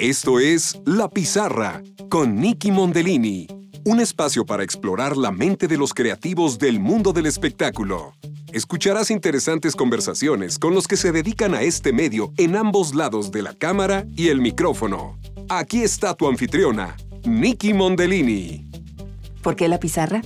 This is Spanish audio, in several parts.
Esto es La Pizarra con Nicky Mondellini, un espacio para explorar la mente de los creativos del mundo del espectáculo. Escucharás interesantes conversaciones con los que se dedican a este medio en ambos lados de la cámara y el micrófono. Aquí está tu anfitriona, Nicky Mondellini. ¿Por qué la pizarra?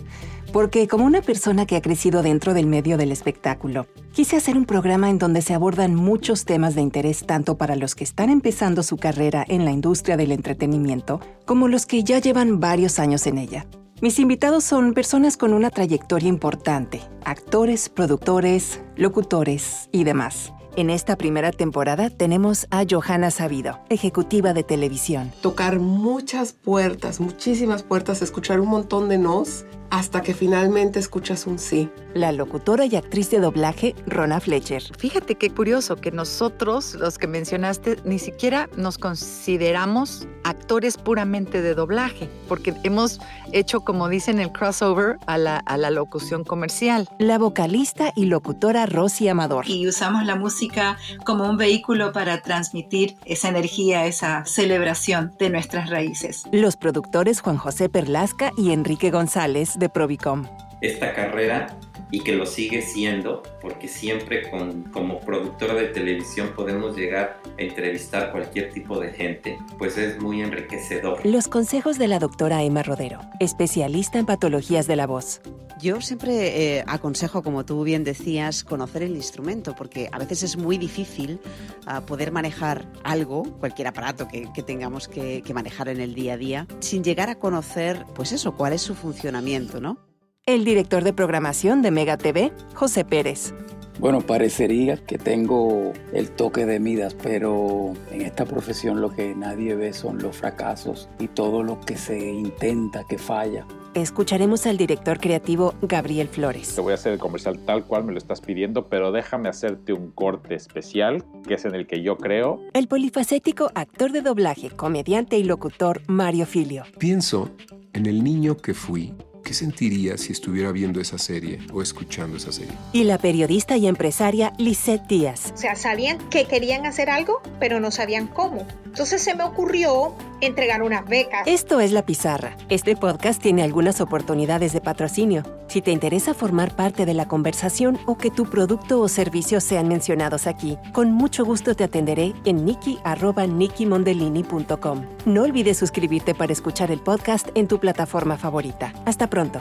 Porque como una persona que ha crecido dentro del medio del espectáculo, quise hacer un programa en donde se abordan muchos temas de interés tanto para los que están empezando su carrera en la industria del entretenimiento como los que ya llevan varios años en ella. Mis invitados son personas con una trayectoria importante, actores, productores, locutores y demás. En esta primera temporada tenemos a Johanna Sabido, ejecutiva de televisión. Tocar muchas puertas, muchísimas puertas, escuchar un montón de nos hasta que finalmente escuchas un sí. La locutora y actriz de doblaje, Rona Fletcher. Fíjate qué curioso que nosotros, los que mencionaste, ni siquiera nos consideramos actores puramente de doblaje, porque hemos hecho, como dicen, el crossover a la, a la locución comercial. La vocalista y locutora Rosy Amador. Y usamos la música como un vehículo para transmitir esa energía, esa celebración de nuestras raíces. Los productores Juan José Perlasca y Enrique González de Provicom. Esta carrera y que lo sigue siendo, porque siempre con, como productora de televisión podemos llegar a entrevistar cualquier tipo de gente, pues es muy enriquecedor. Los consejos de la doctora Emma Rodero, especialista en patologías de la voz. Yo siempre eh, aconsejo, como tú bien decías, conocer el instrumento, porque a veces es muy difícil uh, poder manejar algo, cualquier aparato que, que tengamos que, que manejar en el día a día, sin llegar a conocer, pues eso, cuál es su funcionamiento, ¿no? El director de programación de Mega TV, José Pérez. Bueno, parecería que tengo el toque de Midas, pero en esta profesión lo que nadie ve son los fracasos y todo lo que se intenta que falla. Escucharemos al director creativo Gabriel Flores. Te voy a hacer el comercial tal cual me lo estás pidiendo, pero déjame hacerte un corte especial, que es en el que yo creo. El polifacético actor de doblaje, comediante y locutor Mario Filio. Pienso en el niño que fui ¿Qué sentiría si estuviera viendo esa serie o escuchando esa serie? Y la periodista y empresaria Lisette Díaz. O sea, sabían que querían hacer algo, pero no sabían cómo. Entonces se me ocurrió entregar unas becas. Esto es La Pizarra. Este podcast tiene algunas oportunidades de patrocinio. Si te interesa formar parte de la conversación o que tu producto o servicio sean mencionados aquí, con mucho gusto te atenderé en niki.nikimondelini.com. No olvides suscribirte para escuchar el podcast en tu plataforma favorita. Hasta pronto.